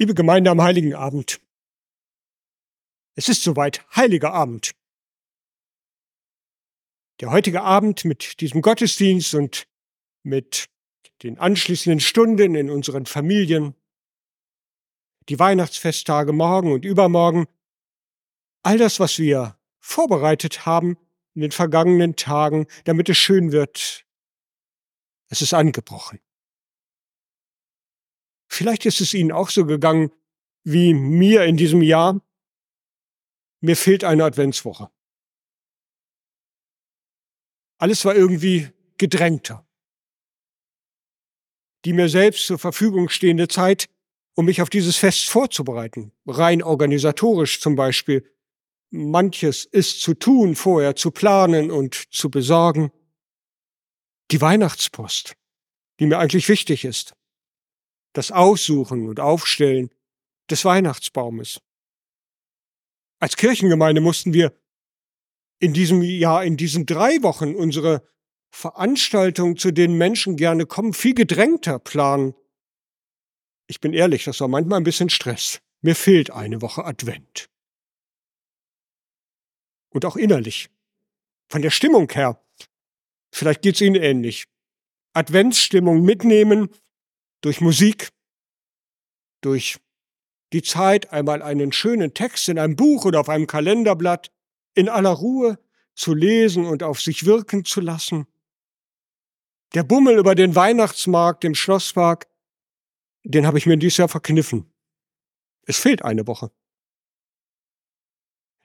Liebe Gemeinde am Heiligen Abend. Es ist soweit, Heiliger Abend. Der heutige Abend mit diesem Gottesdienst und mit den anschließenden Stunden in unseren Familien, die Weihnachtsfesttage morgen und übermorgen, all das, was wir vorbereitet haben in den vergangenen Tagen, damit es schön wird, es ist angebrochen. Vielleicht ist es Ihnen auch so gegangen wie mir in diesem Jahr. Mir fehlt eine Adventswoche. Alles war irgendwie gedrängter. Die mir selbst zur Verfügung stehende Zeit, um mich auf dieses Fest vorzubereiten, rein organisatorisch zum Beispiel, manches ist zu tun, vorher zu planen und zu besorgen. Die Weihnachtspost, die mir eigentlich wichtig ist das Aussuchen und Aufstellen des Weihnachtsbaumes. Als Kirchengemeinde mussten wir in diesem Jahr, in diesen drei Wochen unsere Veranstaltungen, zu denen Menschen gerne kommen, viel gedrängter planen. Ich bin ehrlich, das war manchmal ein bisschen Stress. Mir fehlt eine Woche Advent. Und auch innerlich. Von der Stimmung her. Vielleicht geht's Ihnen ähnlich. Adventsstimmung mitnehmen, durch Musik, durch die Zeit, einmal einen schönen Text in einem Buch oder auf einem Kalenderblatt in aller Ruhe zu lesen und auf sich wirken zu lassen. Der Bummel über den Weihnachtsmarkt im Schlosspark, den habe ich mir dieses Jahr verkniffen. Es fehlt eine Woche.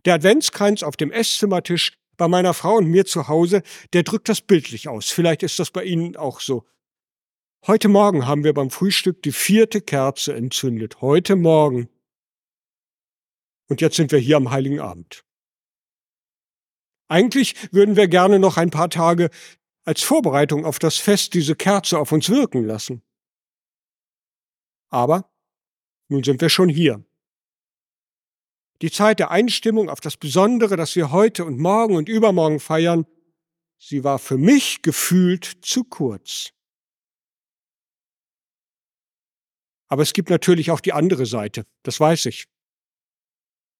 Der Adventskranz auf dem Esszimmertisch bei meiner Frau und mir zu Hause, der drückt das bildlich aus. Vielleicht ist das bei Ihnen auch so. Heute Morgen haben wir beim Frühstück die vierte Kerze entzündet. Heute Morgen. Und jetzt sind wir hier am Heiligen Abend. Eigentlich würden wir gerne noch ein paar Tage als Vorbereitung auf das Fest diese Kerze auf uns wirken lassen. Aber nun sind wir schon hier. Die Zeit der Einstimmung auf das Besondere, das wir heute und morgen und übermorgen feiern, sie war für mich gefühlt zu kurz. Aber es gibt natürlich auch die andere Seite, das weiß ich.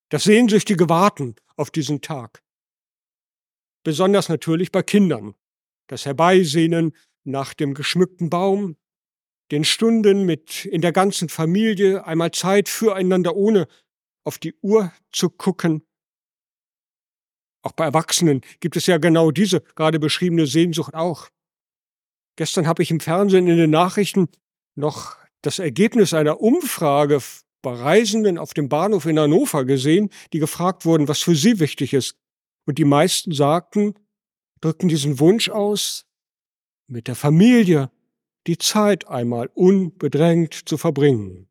Das sehnsüchtige Warten auf diesen Tag. Besonders natürlich bei Kindern. Das Herbeisehnen nach dem geschmückten Baum, den Stunden mit in der ganzen Familie einmal Zeit füreinander, ohne auf die Uhr zu gucken. Auch bei Erwachsenen gibt es ja genau diese gerade beschriebene Sehnsucht auch. Gestern habe ich im Fernsehen in den Nachrichten noch das Ergebnis einer Umfrage bei Reisenden auf dem Bahnhof in Hannover gesehen, die gefragt wurden, was für sie wichtig ist. Und die meisten sagten, drückten diesen Wunsch aus, mit der Familie die Zeit einmal unbedrängt zu verbringen.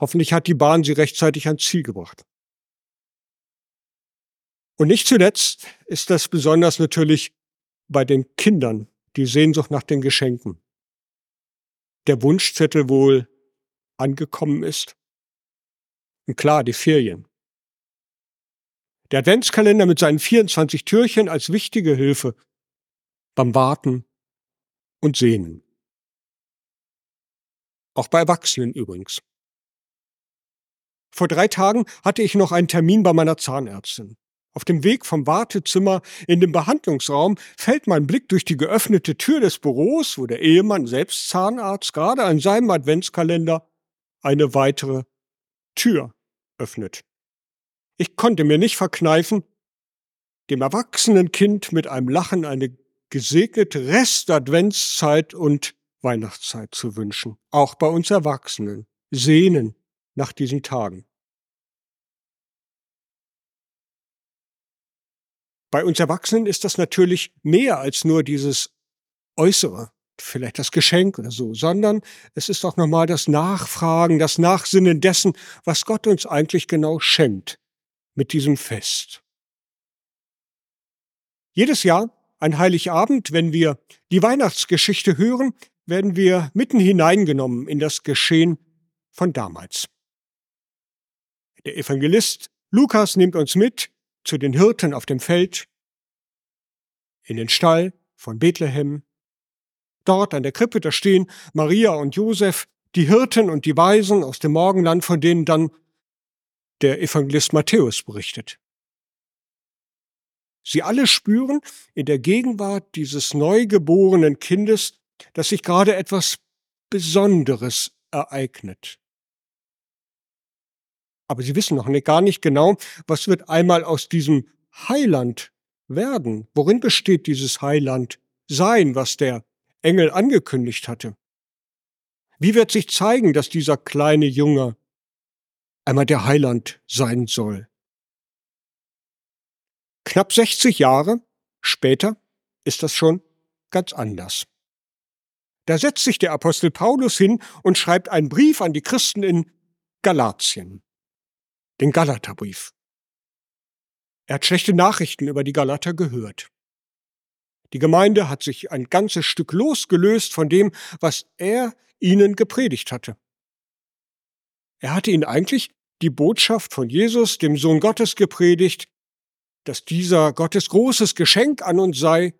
Hoffentlich hat die Bahn sie rechtzeitig ans Ziel gebracht. Und nicht zuletzt ist das besonders natürlich bei den Kindern die Sehnsucht nach den Geschenken der Wunschzettel wohl angekommen ist. Und klar, die Ferien. Der Adventskalender mit seinen 24 Türchen als wichtige Hilfe beim Warten und Sehnen. Auch bei Erwachsenen übrigens. Vor drei Tagen hatte ich noch einen Termin bei meiner Zahnärztin. Auf dem Weg vom Wartezimmer in den Behandlungsraum fällt mein Blick durch die geöffnete Tür des Büros, wo der Ehemann, selbst Zahnarzt, gerade an seinem Adventskalender eine weitere Tür öffnet. Ich konnte mir nicht verkneifen, dem erwachsenen Kind mit einem Lachen eine gesegnete Rest-Adventszeit und Weihnachtszeit zu wünschen. Auch bei uns Erwachsenen sehnen nach diesen Tagen. Bei uns Erwachsenen ist das natürlich mehr als nur dieses Äußere, vielleicht das Geschenk oder so, sondern es ist auch nochmal das Nachfragen, das Nachsinnen dessen, was Gott uns eigentlich genau schenkt mit diesem Fest. Jedes Jahr, ein Heiligabend, wenn wir die Weihnachtsgeschichte hören, werden wir mitten hineingenommen in das Geschehen von damals. Der Evangelist Lukas nimmt uns mit zu den Hirten auf dem Feld, in den Stall von Bethlehem. Dort an der Krippe, da stehen Maria und Josef die Hirten und die Weisen aus dem Morgenland, von denen dann der Evangelist Matthäus berichtet. Sie alle spüren in der Gegenwart dieses neugeborenen Kindes, dass sich gerade etwas Besonderes ereignet. Aber sie wissen noch nicht, gar nicht genau, was wird einmal aus diesem Heiland werden. Worin besteht dieses Heiland sein, was der Engel angekündigt hatte? Wie wird sich zeigen, dass dieser kleine Junge einmal der Heiland sein soll? Knapp 60 Jahre später ist das schon ganz anders. Da setzt sich der Apostel Paulus hin und schreibt einen Brief an die Christen in Galatien, den Galaterbrief. Er hat schlechte Nachrichten über die Galater gehört. Die Gemeinde hat sich ein ganzes Stück losgelöst von dem, was er ihnen gepredigt hatte. Er hatte ihnen eigentlich die Botschaft von Jesus, dem Sohn Gottes, gepredigt, dass dieser Gottes großes Geschenk an uns sei,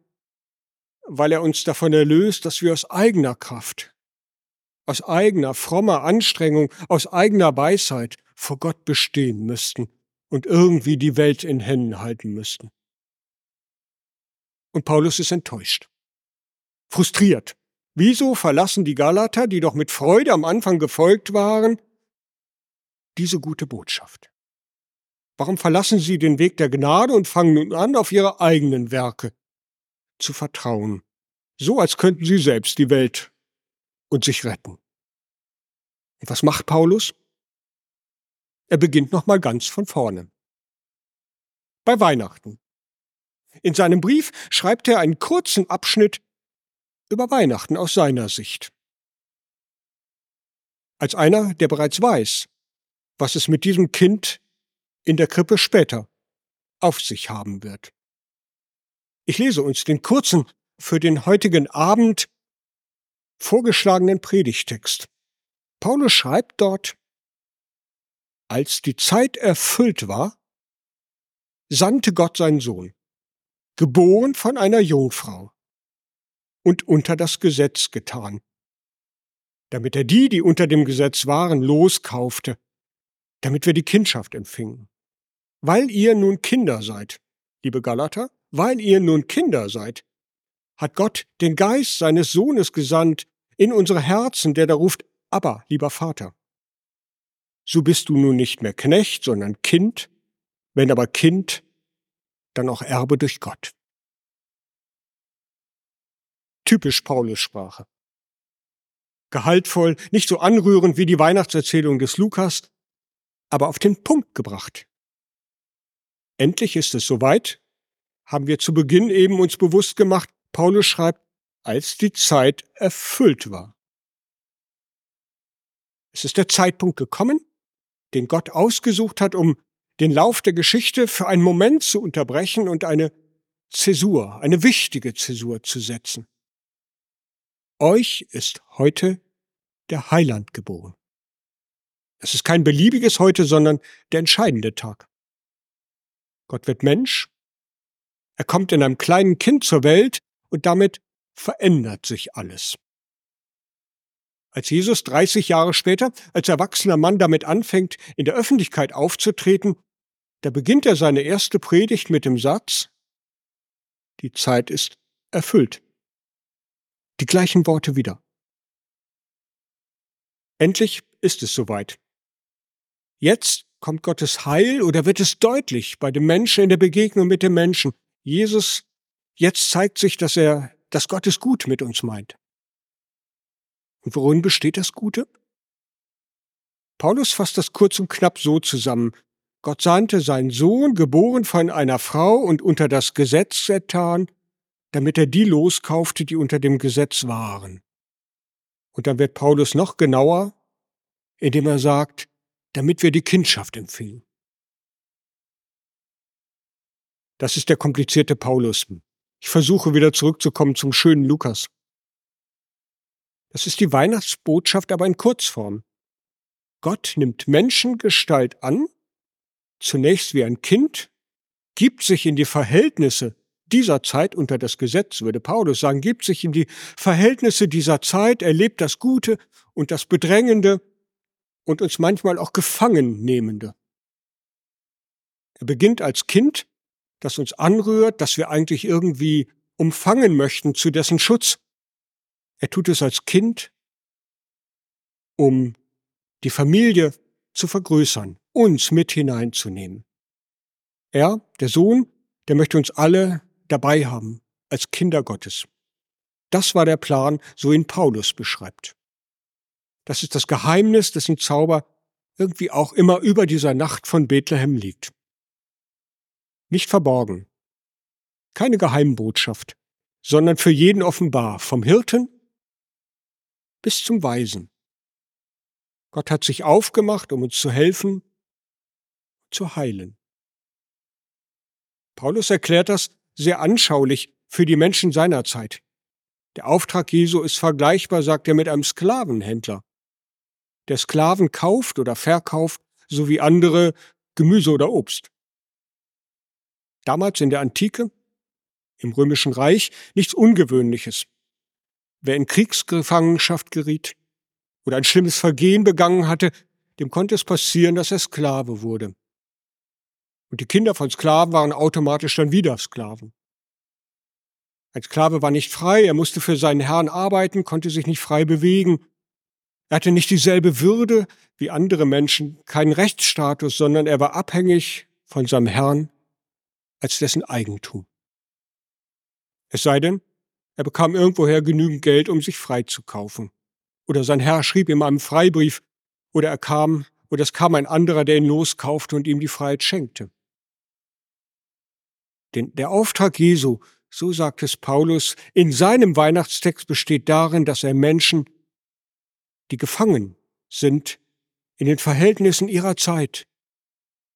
weil er uns davon erlöst, dass wir aus eigener Kraft, aus eigener frommer Anstrengung, aus eigener Weisheit vor Gott bestehen müssten und irgendwie die Welt in Händen halten müssten. Und Paulus ist enttäuscht, frustriert. Wieso verlassen die Galater, die doch mit Freude am Anfang gefolgt waren, diese gute Botschaft? Warum verlassen sie den Weg der Gnade und fangen nun an, auf ihre eigenen Werke zu vertrauen, so als könnten sie selbst die Welt und sich retten? Und was macht Paulus? Er beginnt nochmal ganz von vorne. Bei Weihnachten. In seinem Brief schreibt er einen kurzen Abschnitt über Weihnachten aus seiner Sicht. Als einer, der bereits weiß, was es mit diesem Kind in der Krippe später auf sich haben wird. Ich lese uns den kurzen, für den heutigen Abend vorgeschlagenen Predigtext. Paulus schreibt dort, als die Zeit erfüllt war, sandte Gott seinen Sohn, geboren von einer Jungfrau und unter das Gesetz getan, damit er die, die unter dem Gesetz waren, loskaufte, damit wir die Kindschaft empfingen. Weil ihr nun Kinder seid, liebe Galater, weil ihr nun Kinder seid, hat Gott den Geist seines Sohnes gesandt in unsere Herzen, der da ruft, aber, lieber Vater. So bist du nun nicht mehr Knecht, sondern Kind, wenn aber Kind, dann auch Erbe durch Gott. Typisch Paulus-Sprache. Gehaltvoll, nicht so anrührend wie die Weihnachtserzählung des Lukas, aber auf den Punkt gebracht. Endlich ist es soweit, haben wir zu Beginn eben uns bewusst gemacht, Paulus schreibt, als die Zeit erfüllt war. Es ist der Zeitpunkt gekommen, den Gott ausgesucht hat, um den Lauf der Geschichte für einen Moment zu unterbrechen und eine Zäsur, eine wichtige Zäsur zu setzen. Euch ist heute der Heiland geboren. Es ist kein beliebiges heute, sondern der entscheidende Tag. Gott wird Mensch, er kommt in einem kleinen Kind zur Welt und damit verändert sich alles. Als Jesus 30 Jahre später als erwachsener Mann damit anfängt, in der Öffentlichkeit aufzutreten, da beginnt er seine erste Predigt mit dem Satz, die Zeit ist erfüllt. Die gleichen Worte wieder. Endlich ist es soweit. Jetzt kommt Gottes Heil oder wird es deutlich bei dem Menschen in der Begegnung mit dem Menschen. Jesus, jetzt zeigt sich, dass er, dass Gott es gut mit uns meint. Und worin besteht das Gute? Paulus fasst das kurz und knapp so zusammen. Gott sandte seinen Sohn, geboren von einer Frau und unter das Gesetz ertan, damit er die loskaufte, die unter dem Gesetz waren. Und dann wird Paulus noch genauer, indem er sagt, damit wir die Kindschaft empfingen. Das ist der komplizierte Paulus. Ich versuche wieder zurückzukommen zum schönen Lukas. Das ist die Weihnachtsbotschaft aber in Kurzform. Gott nimmt Menschengestalt an, zunächst wie ein Kind, gibt sich in die Verhältnisse dieser Zeit unter das Gesetz, würde Paulus sagen, gibt sich in die Verhältnisse dieser Zeit, erlebt das Gute und das Bedrängende und uns manchmal auch gefangen nehmende. Er beginnt als Kind, das uns anrührt, das wir eigentlich irgendwie umfangen möchten zu dessen Schutz. Er tut es als Kind, um die Familie zu vergrößern, uns mit hineinzunehmen. Er, der Sohn, der möchte uns alle dabei haben, als Kinder Gottes. Das war der Plan, so ihn Paulus beschreibt. Das ist das Geheimnis, dessen Zauber irgendwie auch immer über dieser Nacht von Bethlehem liegt. Nicht verborgen, keine Geheimbotschaft, sondern für jeden offenbar, vom Hirten bis zum Weisen. Gott hat sich aufgemacht, um uns zu helfen, zu heilen. Paulus erklärt das sehr anschaulich für die Menschen seiner Zeit. Der Auftrag Jesu ist vergleichbar, sagt er, mit einem Sklavenhändler, der Sklaven kauft oder verkauft, so wie andere Gemüse oder Obst. Damals in der Antike, im Römischen Reich, nichts Ungewöhnliches. Wer in Kriegsgefangenschaft geriet oder ein schlimmes Vergehen begangen hatte, dem konnte es passieren, dass er Sklave wurde. Und die Kinder von Sklaven waren automatisch dann wieder Sklaven. Ein Sklave war nicht frei, er musste für seinen Herrn arbeiten, konnte sich nicht frei bewegen. Er hatte nicht dieselbe Würde wie andere Menschen, keinen Rechtsstatus, sondern er war abhängig von seinem Herrn als dessen Eigentum. Es sei denn, er bekam irgendwoher genügend Geld, um sich frei zu kaufen. Oder sein Herr schrieb ihm einen Freibrief, oder er kam, oder es kam ein anderer, der ihn loskaufte und ihm die Freiheit schenkte. Denn der Auftrag Jesu, so sagt es Paulus, in seinem Weihnachtstext besteht darin, dass er Menschen, die gefangen sind in den Verhältnissen ihrer Zeit,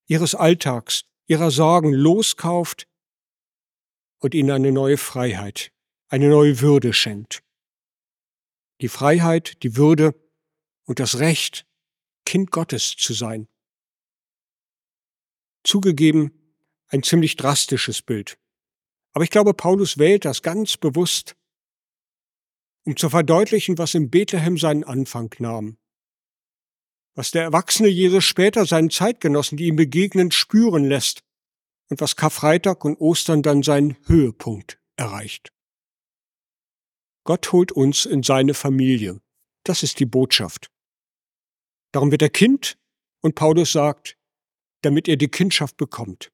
ihres Alltags, ihrer Sorgen loskauft und ihnen eine neue Freiheit, eine neue Würde schenkt. Die Freiheit, die Würde und das Recht, Kind Gottes zu sein. Zugegeben, ein ziemlich drastisches Bild. Aber ich glaube, Paulus wählt das ganz bewusst, um zu verdeutlichen, was in Bethlehem seinen Anfang nahm. Was der erwachsene Jesus später seinen Zeitgenossen, die ihm begegnen, spüren lässt und was Karfreitag und Ostern dann seinen Höhepunkt erreicht. Gott holt uns in seine Familie. Das ist die Botschaft. Darum wird er Kind und Paulus sagt, damit ihr die Kindschaft bekommt.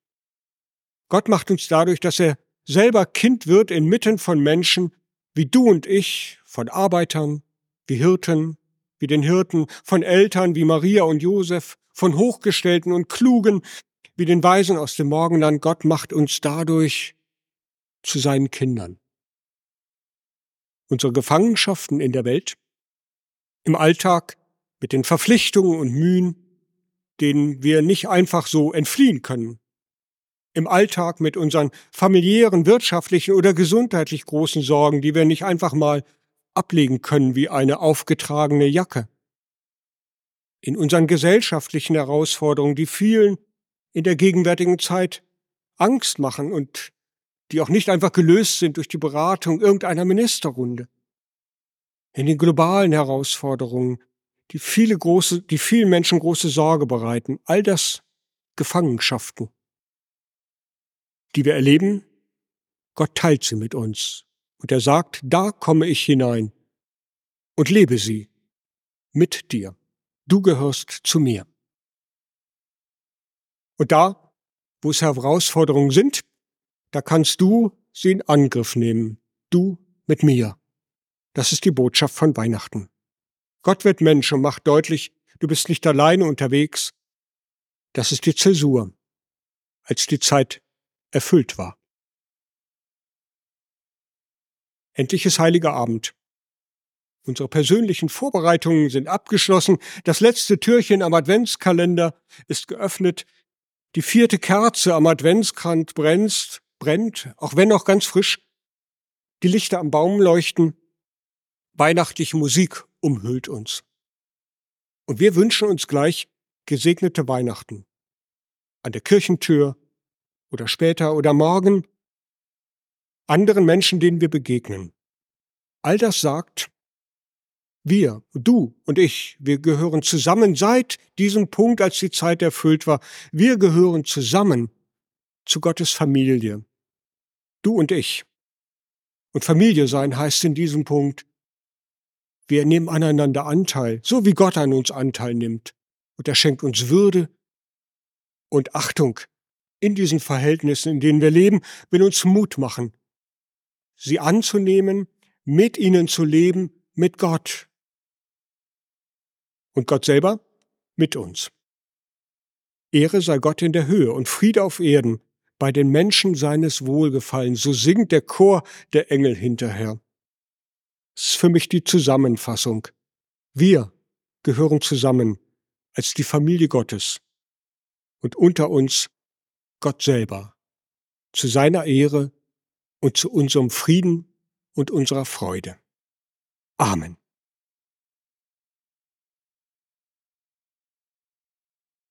Gott macht uns dadurch, dass er selber Kind wird inmitten von Menschen wie du und ich, von Arbeitern, wie Hirten, wie den Hirten, von Eltern wie Maria und Josef, von Hochgestellten und Klugen, wie den Weisen aus dem Morgenland. Gott macht uns dadurch zu seinen Kindern. Unsere Gefangenschaften in der Welt, im Alltag, mit den Verpflichtungen und Mühen, denen wir nicht einfach so entfliehen können, im Alltag mit unseren familiären, wirtschaftlichen oder gesundheitlich großen Sorgen, die wir nicht einfach mal ablegen können wie eine aufgetragene Jacke. In unseren gesellschaftlichen Herausforderungen, die vielen in der gegenwärtigen Zeit Angst machen und die auch nicht einfach gelöst sind durch die Beratung irgendeiner Ministerrunde. In den globalen Herausforderungen, die viele große, die vielen Menschen große Sorge bereiten, all das Gefangenschaften die wir erleben, Gott teilt sie mit uns. Und er sagt, da komme ich hinein und lebe sie mit dir. Du gehörst zu mir. Und da, wo es Herausforderungen sind, da kannst du sie in Angriff nehmen. Du mit mir. Das ist die Botschaft von Weihnachten. Gott wird Mensch und macht deutlich, du bist nicht alleine unterwegs. Das ist die Zäsur, als die Zeit erfüllt war. Endlich ist heiliger Abend. Unsere persönlichen Vorbereitungen sind abgeschlossen. Das letzte Türchen am Adventskalender ist geöffnet. Die vierte Kerze am Adventskranz brennt, brennt, auch wenn noch ganz frisch. Die Lichter am Baum leuchten. Weihnachtliche Musik umhüllt uns. Und wir wünschen uns gleich gesegnete Weihnachten. An der Kirchentür, oder später oder morgen anderen Menschen, denen wir begegnen. All das sagt, wir, du und ich, wir gehören zusammen seit diesem Punkt, als die Zeit erfüllt war. Wir gehören zusammen zu Gottes Familie. Du und ich. Und Familie sein heißt in diesem Punkt, wir nehmen aneinander Anteil, so wie Gott an uns Anteil nimmt. Und er schenkt uns Würde und Achtung in diesen Verhältnissen, in denen wir leben, will uns Mut machen, sie anzunehmen, mit ihnen zu leben, mit Gott. Und Gott selber mit uns. Ehre sei Gott in der Höhe und Friede auf Erden, bei den Menschen seines Wohlgefallen, so singt der Chor der Engel hinterher. Das ist für mich die Zusammenfassung. Wir gehören zusammen als die Familie Gottes und unter uns Gott selber, zu seiner Ehre und zu unserem Frieden und unserer Freude. Amen.